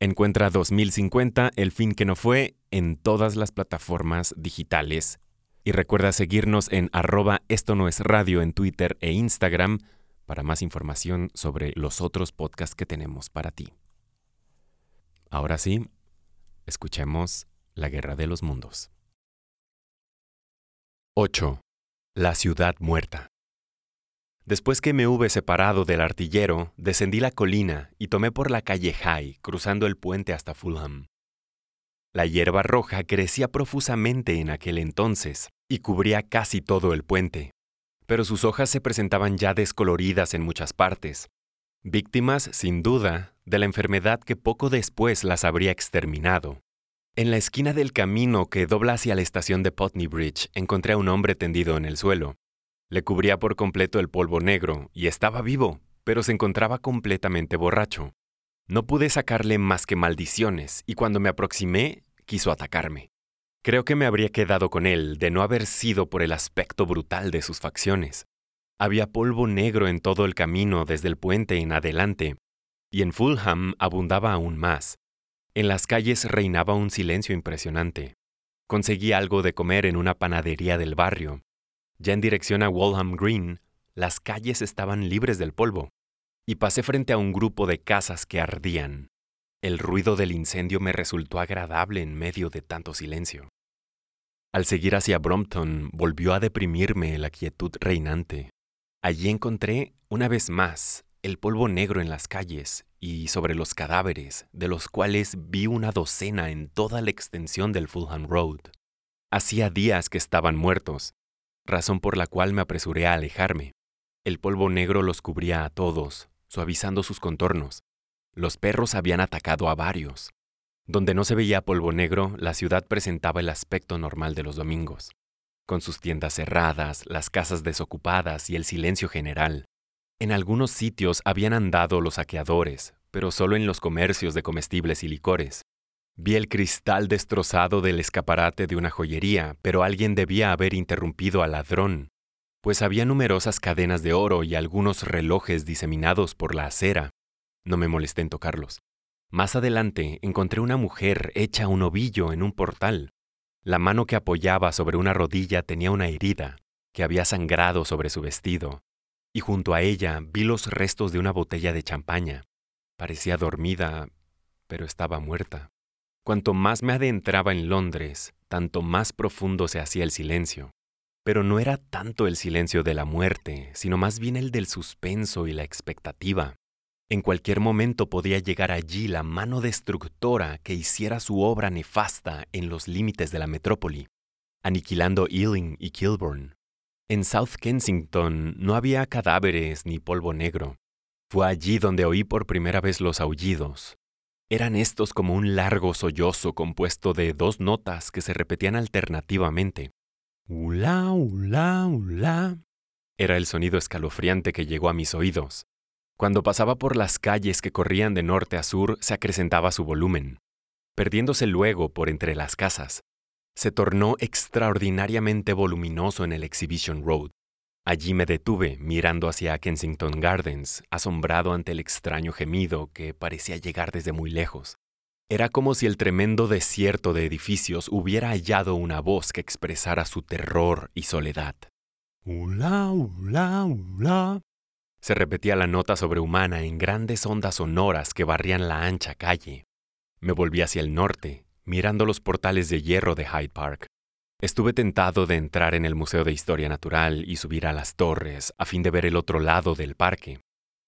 Encuentra 2050, el fin que no fue, en todas las plataformas digitales. Y recuerda seguirnos en arroba esto no es radio en Twitter e Instagram para más información sobre los otros podcasts que tenemos para ti. Ahora sí, escuchemos La Guerra de los Mundos. 8. La ciudad muerta. Después que me hube separado del artillero, descendí la colina y tomé por la calle High, cruzando el puente hasta Fulham. La hierba roja crecía profusamente en aquel entonces y cubría casi todo el puente, pero sus hojas se presentaban ya descoloridas en muchas partes, víctimas, sin duda, de la enfermedad que poco después las habría exterminado. En la esquina del camino que dobla hacia la estación de Putney Bridge encontré a un hombre tendido en el suelo. Le cubría por completo el polvo negro y estaba vivo, pero se encontraba completamente borracho. No pude sacarle más que maldiciones y cuando me aproximé quiso atacarme. Creo que me habría quedado con él de no haber sido por el aspecto brutal de sus facciones. Había polvo negro en todo el camino desde el puente en adelante, y en Fulham abundaba aún más. En las calles reinaba un silencio impresionante. Conseguí algo de comer en una panadería del barrio, ya en dirección a Walham Green, las calles estaban libres del polvo, y pasé frente a un grupo de casas que ardían. El ruido del incendio me resultó agradable en medio de tanto silencio. Al seguir hacia Brompton volvió a deprimirme la quietud reinante. Allí encontré, una vez más, el polvo negro en las calles y sobre los cadáveres, de los cuales vi una docena en toda la extensión del Fulham Road. Hacía días que estaban muertos, razón por la cual me apresuré a alejarme. El polvo negro los cubría a todos, suavizando sus contornos. Los perros habían atacado a varios. Donde no se veía polvo negro, la ciudad presentaba el aspecto normal de los domingos, con sus tiendas cerradas, las casas desocupadas y el silencio general. En algunos sitios habían andado los saqueadores, pero solo en los comercios de comestibles y licores. Vi el cristal destrozado del escaparate de una joyería, pero alguien debía haber interrumpido al ladrón, pues había numerosas cadenas de oro y algunos relojes diseminados por la acera. No me molesté en tocarlos. Más adelante encontré una mujer hecha un ovillo en un portal. La mano que apoyaba sobre una rodilla tenía una herida, que había sangrado sobre su vestido, y junto a ella vi los restos de una botella de champaña. Parecía dormida, pero estaba muerta. Cuanto más me adentraba en Londres, tanto más profundo se hacía el silencio. Pero no era tanto el silencio de la muerte, sino más bien el del suspenso y la expectativa. En cualquier momento podía llegar allí la mano destructora que hiciera su obra nefasta en los límites de la metrópoli, aniquilando Ealing y Kilburn. En South Kensington no había cadáveres ni polvo negro. Fue allí donde oí por primera vez los aullidos, eran estos como un largo sollozo compuesto de dos notas que se repetían alternativamente. Ula, ula, ula. Era el sonido escalofriante que llegó a mis oídos. Cuando pasaba por las calles que corrían de norte a sur, se acrecentaba su volumen, perdiéndose luego por entre las casas. Se tornó extraordinariamente voluminoso en el Exhibition Road. Allí me detuve, mirando hacia Kensington Gardens, asombrado ante el extraño gemido que parecía llegar desde muy lejos. Era como si el tremendo desierto de edificios hubiera hallado una voz que expresara su terror y soledad. Ula, ula, ula. Se repetía la nota sobrehumana en grandes ondas sonoras que barrían la ancha calle. Me volví hacia el norte, mirando los portales de hierro de Hyde Park. Estuve tentado de entrar en el Museo de Historia Natural y subir a las torres a fin de ver el otro lado del parque,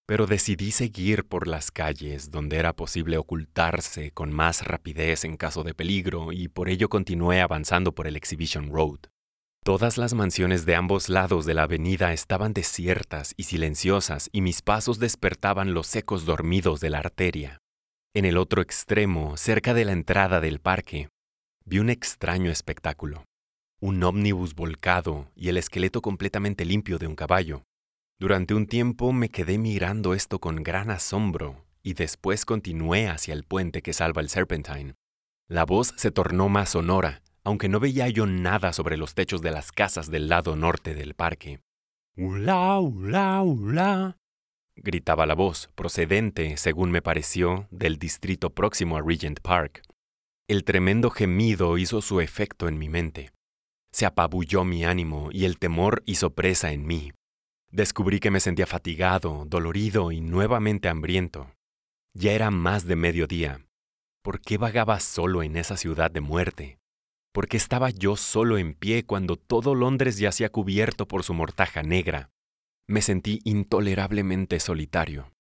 pero decidí seguir por las calles donde era posible ocultarse con más rapidez en caso de peligro y por ello continué avanzando por el Exhibition Road. Todas las mansiones de ambos lados de la avenida estaban desiertas y silenciosas y mis pasos despertaban los ecos dormidos de la arteria. En el otro extremo, cerca de la entrada del parque, vi un extraño espectáculo. Un ómnibus volcado y el esqueleto completamente limpio de un caballo. Durante un tiempo me quedé mirando esto con gran asombro y después continué hacia el puente que salva el Serpentine. La voz se tornó más sonora, aunque no veía yo nada sobre los techos de las casas del lado norte del parque. ¡Ula, ula, ula! gritaba la voz, procedente, según me pareció, del distrito próximo a Regent Park. El tremendo gemido hizo su efecto en mi mente. Se apabulló mi ánimo y el temor hizo presa en mí. Descubrí que me sentía fatigado, dolorido y nuevamente hambriento. Ya era más de mediodía. ¿Por qué vagaba solo en esa ciudad de muerte? ¿Por qué estaba yo solo en pie cuando todo Londres yacía cubierto por su mortaja negra? Me sentí intolerablemente solitario.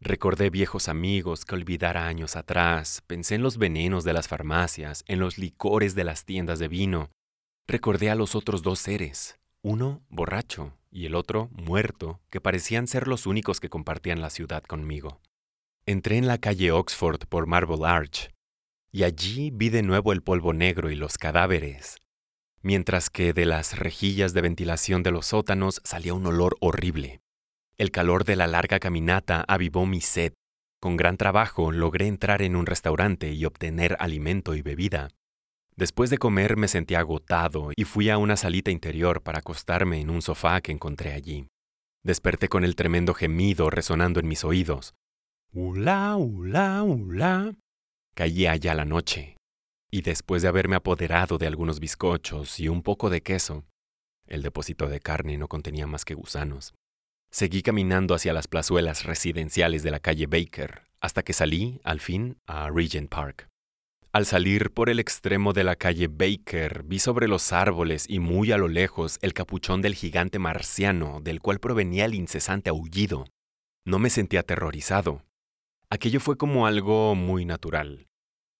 Recordé viejos amigos que olvidara años atrás, pensé en los venenos de las farmacias, en los licores de las tiendas de vino. Recordé a los otros dos seres, uno borracho y el otro muerto, que parecían ser los únicos que compartían la ciudad conmigo. Entré en la calle Oxford por Marble Arch, y allí vi de nuevo el polvo negro y los cadáveres, mientras que de las rejillas de ventilación de los sótanos salía un olor horrible. El calor de la larga caminata avivó mi sed. Con gran trabajo logré entrar en un restaurante y obtener alimento y bebida. Después de comer me sentí agotado y fui a una salita interior para acostarme en un sofá que encontré allí. Desperté con el tremendo gemido resonando en mis oídos. Ula, ula, ula. Caía ya la noche, y después de haberme apoderado de algunos bizcochos y un poco de queso, el depósito de carne no contenía más que gusanos. Seguí caminando hacia las plazuelas residenciales de la calle Baker, hasta que salí, al fin, a Regent Park. Al salir por el extremo de la calle Baker, vi sobre los árboles y muy a lo lejos el capuchón del gigante marciano del cual provenía el incesante aullido. No me sentí aterrorizado, Aquello fue como algo muy natural.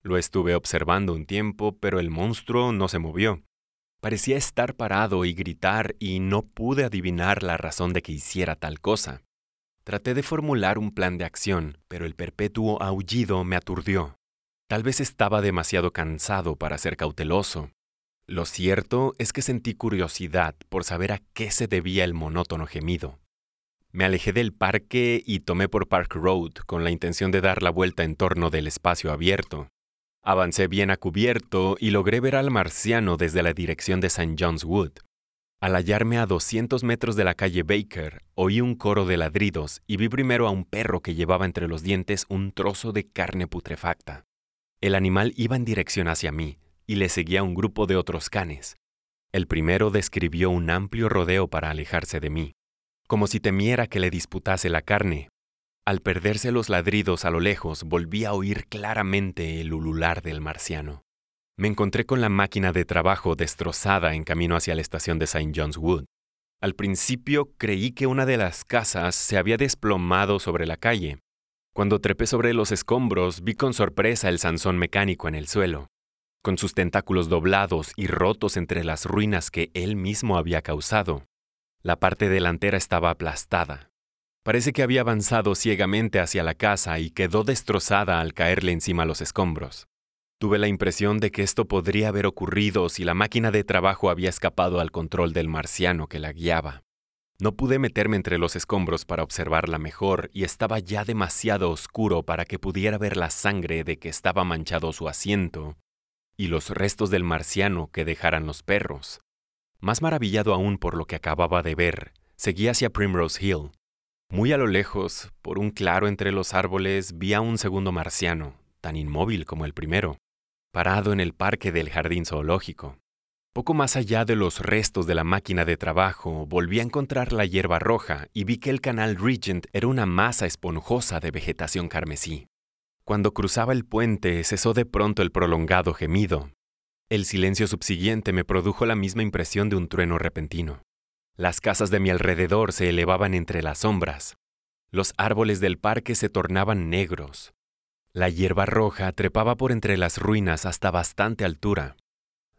Lo estuve observando un tiempo, pero el monstruo no se movió. Parecía estar parado y gritar y no pude adivinar la razón de que hiciera tal cosa. Traté de formular un plan de acción, pero el perpetuo aullido me aturdió. Tal vez estaba demasiado cansado para ser cauteloso. Lo cierto es que sentí curiosidad por saber a qué se debía el monótono gemido. Me alejé del parque y tomé por Park Road con la intención de dar la vuelta en torno del espacio abierto. Avancé bien a cubierto y logré ver al marciano desde la dirección de St. John's Wood. Al hallarme a 200 metros de la calle Baker, oí un coro de ladridos y vi primero a un perro que llevaba entre los dientes un trozo de carne putrefacta. El animal iba en dirección hacia mí y le seguía un grupo de otros canes. El primero describió un amplio rodeo para alejarse de mí como si temiera que le disputase la carne. Al perderse los ladridos a lo lejos, volví a oír claramente el ulular del marciano. Me encontré con la máquina de trabajo destrozada en camino hacia la estación de St. John's Wood. Al principio creí que una de las casas se había desplomado sobre la calle. Cuando trepé sobre los escombros, vi con sorpresa el Sansón mecánico en el suelo, con sus tentáculos doblados y rotos entre las ruinas que él mismo había causado. La parte delantera estaba aplastada. Parece que había avanzado ciegamente hacia la casa y quedó destrozada al caerle encima los escombros. Tuve la impresión de que esto podría haber ocurrido si la máquina de trabajo había escapado al control del marciano que la guiaba. No pude meterme entre los escombros para observarla mejor y estaba ya demasiado oscuro para que pudiera ver la sangre de que estaba manchado su asiento y los restos del marciano que dejaran los perros. Más maravillado aún por lo que acababa de ver, seguí hacia Primrose Hill. Muy a lo lejos, por un claro entre los árboles, vi a un segundo marciano, tan inmóvil como el primero, parado en el parque del jardín zoológico. Poco más allá de los restos de la máquina de trabajo, volví a encontrar la hierba roja y vi que el canal Regent era una masa esponjosa de vegetación carmesí. Cuando cruzaba el puente cesó de pronto el prolongado gemido, el silencio subsiguiente me produjo la misma impresión de un trueno repentino. Las casas de mi alrededor se elevaban entre las sombras. Los árboles del parque se tornaban negros. La hierba roja trepaba por entre las ruinas hasta bastante altura.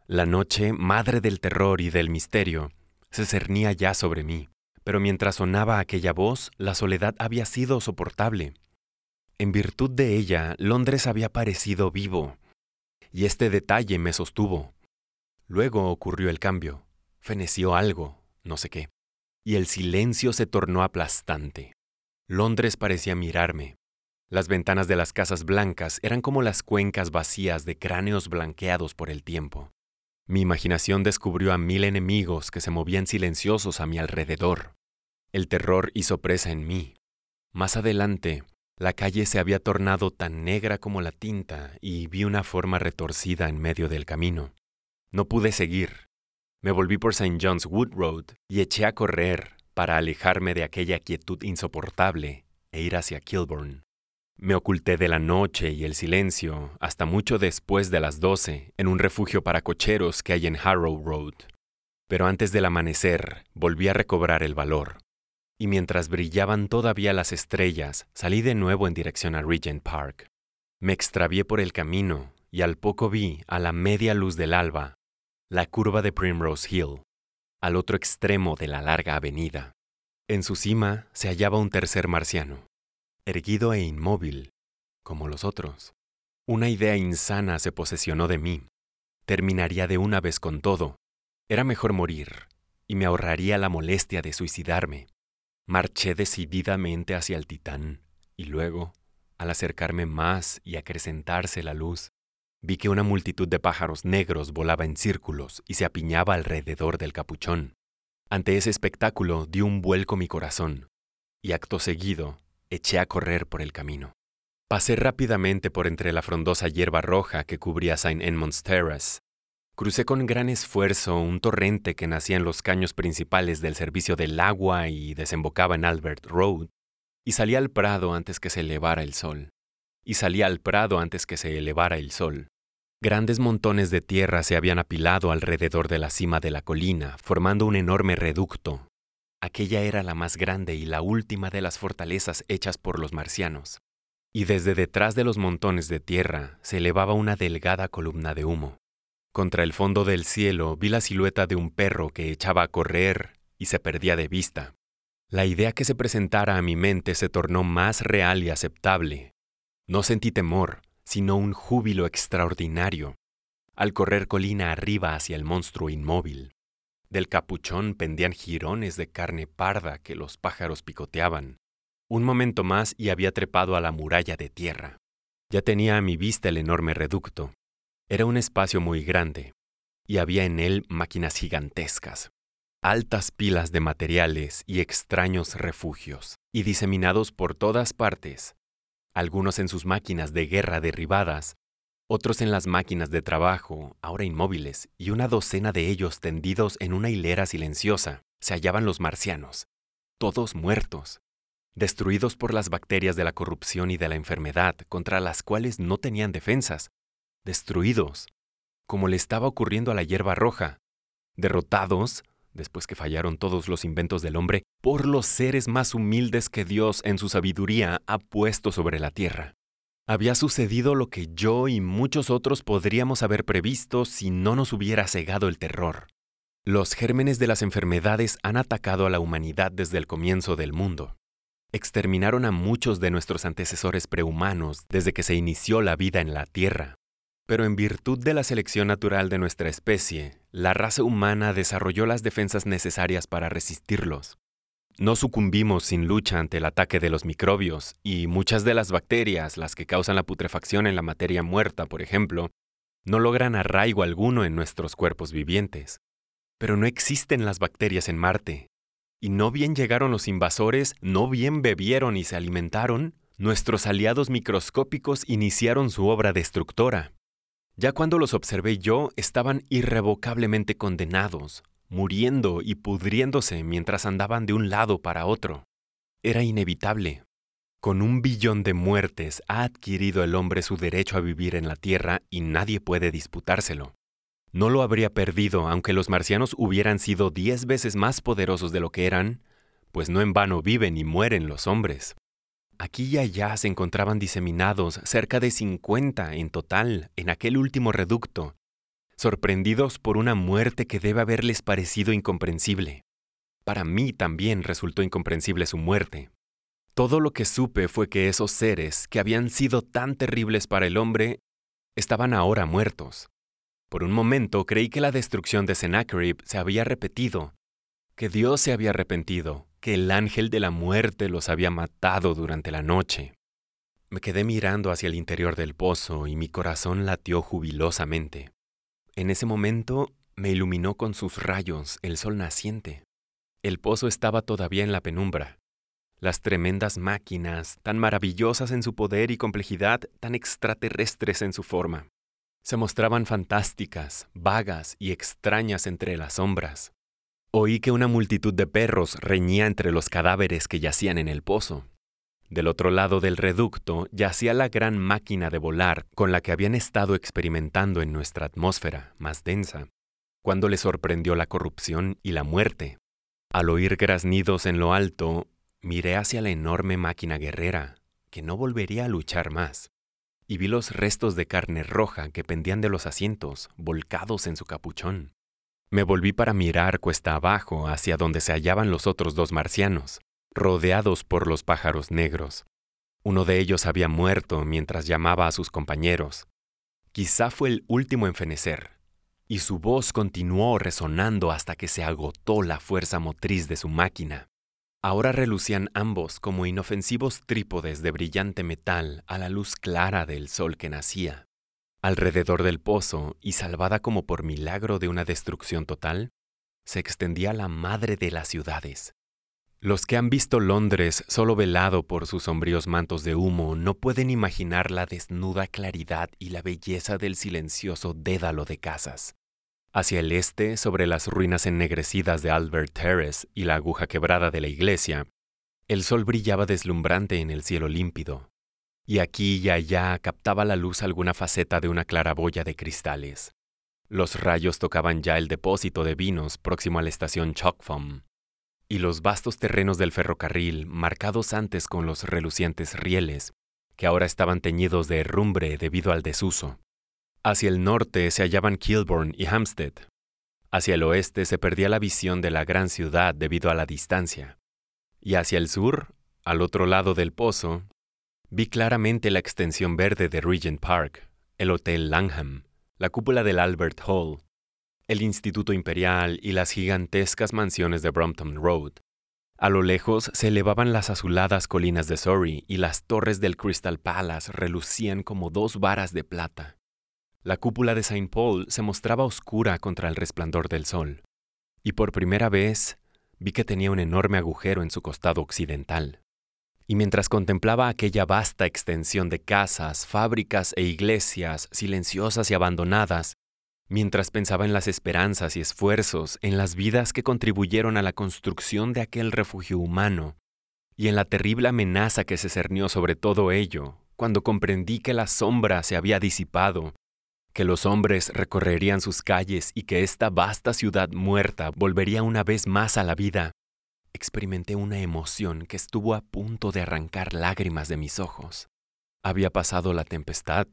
La noche, madre del terror y del misterio, se cernía ya sobre mí, pero mientras sonaba aquella voz, la soledad había sido soportable. En virtud de ella, Londres había parecido vivo, y este detalle me sostuvo. Luego ocurrió el cambio. Feneció algo, no sé qué. Y el silencio se tornó aplastante. Londres parecía mirarme. Las ventanas de las casas blancas eran como las cuencas vacías de cráneos blanqueados por el tiempo. Mi imaginación descubrió a mil enemigos que se movían silenciosos a mi alrededor. El terror hizo presa en mí. Más adelante, la calle se había tornado tan negra como la tinta y vi una forma retorcida en medio del camino. No pude seguir. Me volví por St. John's Wood Road y eché a correr para alejarme de aquella quietud insoportable e ir hacia Kilburn. Me oculté de la noche y el silencio hasta mucho después de las doce en un refugio para cocheros que hay en Harrow Road. Pero antes del amanecer volví a recobrar el valor y mientras brillaban todavía las estrellas, salí de nuevo en dirección a Regent Park. Me extravié por el camino y al poco vi, a la media luz del alba, la curva de Primrose Hill, al otro extremo de la larga avenida. En su cima se hallaba un tercer marciano, erguido e inmóvil, como los otros. Una idea insana se posesionó de mí. Terminaría de una vez con todo. Era mejor morir, y me ahorraría la molestia de suicidarme. Marché decididamente hacia el titán, y luego, al acercarme más y acrecentarse la luz, vi que una multitud de pájaros negros volaba en círculos y se apiñaba alrededor del capuchón. Ante ese espectáculo di un vuelco mi corazón, y acto seguido eché a correr por el camino. Pasé rápidamente por entre la frondosa hierba roja que cubría St. Edmund's Terrace, Crucé con gran esfuerzo un torrente que nacía en los caños principales del servicio del agua y desembocaba en Albert Road, y salí al prado antes que se elevara el sol. Y salí al prado antes que se elevara el sol. Grandes montones de tierra se habían apilado alrededor de la cima de la colina, formando un enorme reducto. Aquella era la más grande y la última de las fortalezas hechas por los marcianos. Y desde detrás de los montones de tierra se elevaba una delgada columna de humo. Contra el fondo del cielo vi la silueta de un perro que echaba a correr y se perdía de vista. La idea que se presentara a mi mente se tornó más real y aceptable. No sentí temor, sino un júbilo extraordinario, al correr colina arriba hacia el monstruo inmóvil. Del capuchón pendían jirones de carne parda que los pájaros picoteaban. Un momento más y había trepado a la muralla de tierra. Ya tenía a mi vista el enorme reducto. Era un espacio muy grande, y había en él máquinas gigantescas, altas pilas de materiales y extraños refugios, y diseminados por todas partes, algunos en sus máquinas de guerra derribadas, otros en las máquinas de trabajo, ahora inmóviles, y una docena de ellos tendidos en una hilera silenciosa, se hallaban los marcianos, todos muertos, destruidos por las bacterias de la corrupción y de la enfermedad, contra las cuales no tenían defensas, destruidos, como le estaba ocurriendo a la hierba roja, derrotados, después que fallaron todos los inventos del hombre, por los seres más humildes que Dios en su sabiduría ha puesto sobre la tierra. Había sucedido lo que yo y muchos otros podríamos haber previsto si no nos hubiera cegado el terror. Los gérmenes de las enfermedades han atacado a la humanidad desde el comienzo del mundo. Exterminaron a muchos de nuestros antecesores prehumanos desde que se inició la vida en la Tierra. Pero en virtud de la selección natural de nuestra especie, la raza humana desarrolló las defensas necesarias para resistirlos. No sucumbimos sin lucha ante el ataque de los microbios, y muchas de las bacterias, las que causan la putrefacción en la materia muerta, por ejemplo, no logran arraigo alguno en nuestros cuerpos vivientes. Pero no existen las bacterias en Marte. Y no bien llegaron los invasores, no bien bebieron y se alimentaron, nuestros aliados microscópicos iniciaron su obra destructora. Ya cuando los observé yo, estaban irrevocablemente condenados, muriendo y pudriéndose mientras andaban de un lado para otro. Era inevitable. Con un billón de muertes ha adquirido el hombre su derecho a vivir en la Tierra y nadie puede disputárselo. No lo habría perdido aunque los marcianos hubieran sido diez veces más poderosos de lo que eran, pues no en vano viven y mueren los hombres. Aquí y allá se encontraban diseminados cerca de 50 en total en aquel último reducto, sorprendidos por una muerte que debe haberles parecido incomprensible. Para mí también resultó incomprensible su muerte. Todo lo que supe fue que esos seres, que habían sido tan terribles para el hombre, estaban ahora muertos. Por un momento creí que la destrucción de Sennacherib se había repetido, que Dios se había arrepentido, que el ángel de la muerte los había matado durante la noche. Me quedé mirando hacia el interior del pozo y mi corazón latió jubilosamente. En ese momento me iluminó con sus rayos el sol naciente. El pozo estaba todavía en la penumbra. Las tremendas máquinas, tan maravillosas en su poder y complejidad, tan extraterrestres en su forma, se mostraban fantásticas, vagas y extrañas entre las sombras. Oí que una multitud de perros reñía entre los cadáveres que yacían en el pozo. Del otro lado del reducto yacía la gran máquina de volar con la que habían estado experimentando en nuestra atmósfera más densa, cuando les sorprendió la corrupción y la muerte. Al oír graznidos en lo alto, miré hacia la enorme máquina guerrera, que no volvería a luchar más, y vi los restos de carne roja que pendían de los asientos, volcados en su capuchón. Me volví para mirar cuesta abajo hacia donde se hallaban los otros dos marcianos, rodeados por los pájaros negros. Uno de ellos había muerto mientras llamaba a sus compañeros. Quizá fue el último en fenecer, y su voz continuó resonando hasta que se agotó la fuerza motriz de su máquina. Ahora relucían ambos como inofensivos trípodes de brillante metal a la luz clara del sol que nacía. Alrededor del pozo, y salvada como por milagro de una destrucción total, se extendía la madre de las ciudades, los que han visto Londres solo velado por sus sombríos mantos de humo no pueden imaginar la desnuda claridad y la belleza del silencioso dédalo de casas. Hacia el este, sobre las ruinas ennegrecidas de Albert Terrace y la aguja quebrada de la iglesia, el sol brillaba deslumbrante en el cielo límpido, y aquí y allá captaba la luz alguna faceta de una claraboya de cristales. Los rayos tocaban ya el depósito de vinos próximo a la estación Chalkfom y los vastos terrenos del ferrocarril, marcados antes con los relucientes rieles, que ahora estaban teñidos de herrumbre debido al desuso. Hacia el norte se hallaban Kilburn y Hampstead. Hacia el oeste se perdía la visión de la gran ciudad debido a la distancia. Y hacia el sur, al otro lado del pozo, vi claramente la extensión verde de Regent Park, el Hotel Langham, la cúpula del Albert Hall, el Instituto Imperial y las gigantescas mansiones de Brompton Road. A lo lejos se elevaban las azuladas colinas de Surrey y las torres del Crystal Palace relucían como dos varas de plata. La cúpula de St. Paul se mostraba oscura contra el resplandor del sol, y por primera vez vi que tenía un enorme agujero en su costado occidental. Y mientras contemplaba aquella vasta extensión de casas, fábricas e iglesias silenciosas y abandonadas, mientras pensaba en las esperanzas y esfuerzos, en las vidas que contribuyeron a la construcción de aquel refugio humano, y en la terrible amenaza que se cernió sobre todo ello, cuando comprendí que la sombra se había disipado, que los hombres recorrerían sus calles y que esta vasta ciudad muerta volvería una vez más a la vida, experimenté una emoción que estuvo a punto de arrancar lágrimas de mis ojos. Había pasado la tempestad,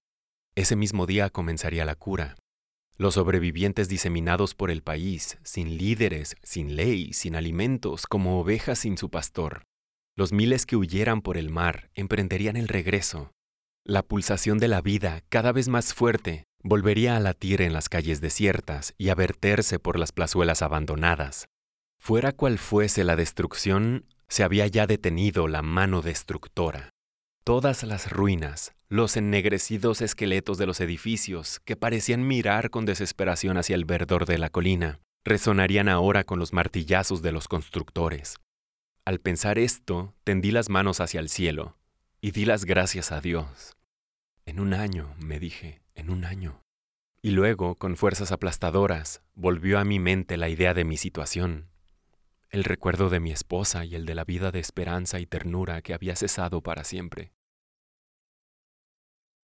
ese mismo día comenzaría la cura, los sobrevivientes diseminados por el país, sin líderes, sin ley, sin alimentos, como ovejas sin su pastor. Los miles que huyeran por el mar emprenderían el regreso. La pulsación de la vida, cada vez más fuerte, volvería a latir en las calles desiertas y a verterse por las plazuelas abandonadas. Fuera cual fuese la destrucción, se había ya detenido la mano destructora. Todas las ruinas, los ennegrecidos esqueletos de los edificios, que parecían mirar con desesperación hacia el verdor de la colina, resonarían ahora con los martillazos de los constructores. Al pensar esto, tendí las manos hacia el cielo y di las gracias a Dios. En un año, me dije, en un año. Y luego, con fuerzas aplastadoras, volvió a mi mente la idea de mi situación, el recuerdo de mi esposa y el de la vida de esperanza y ternura que había cesado para siempre.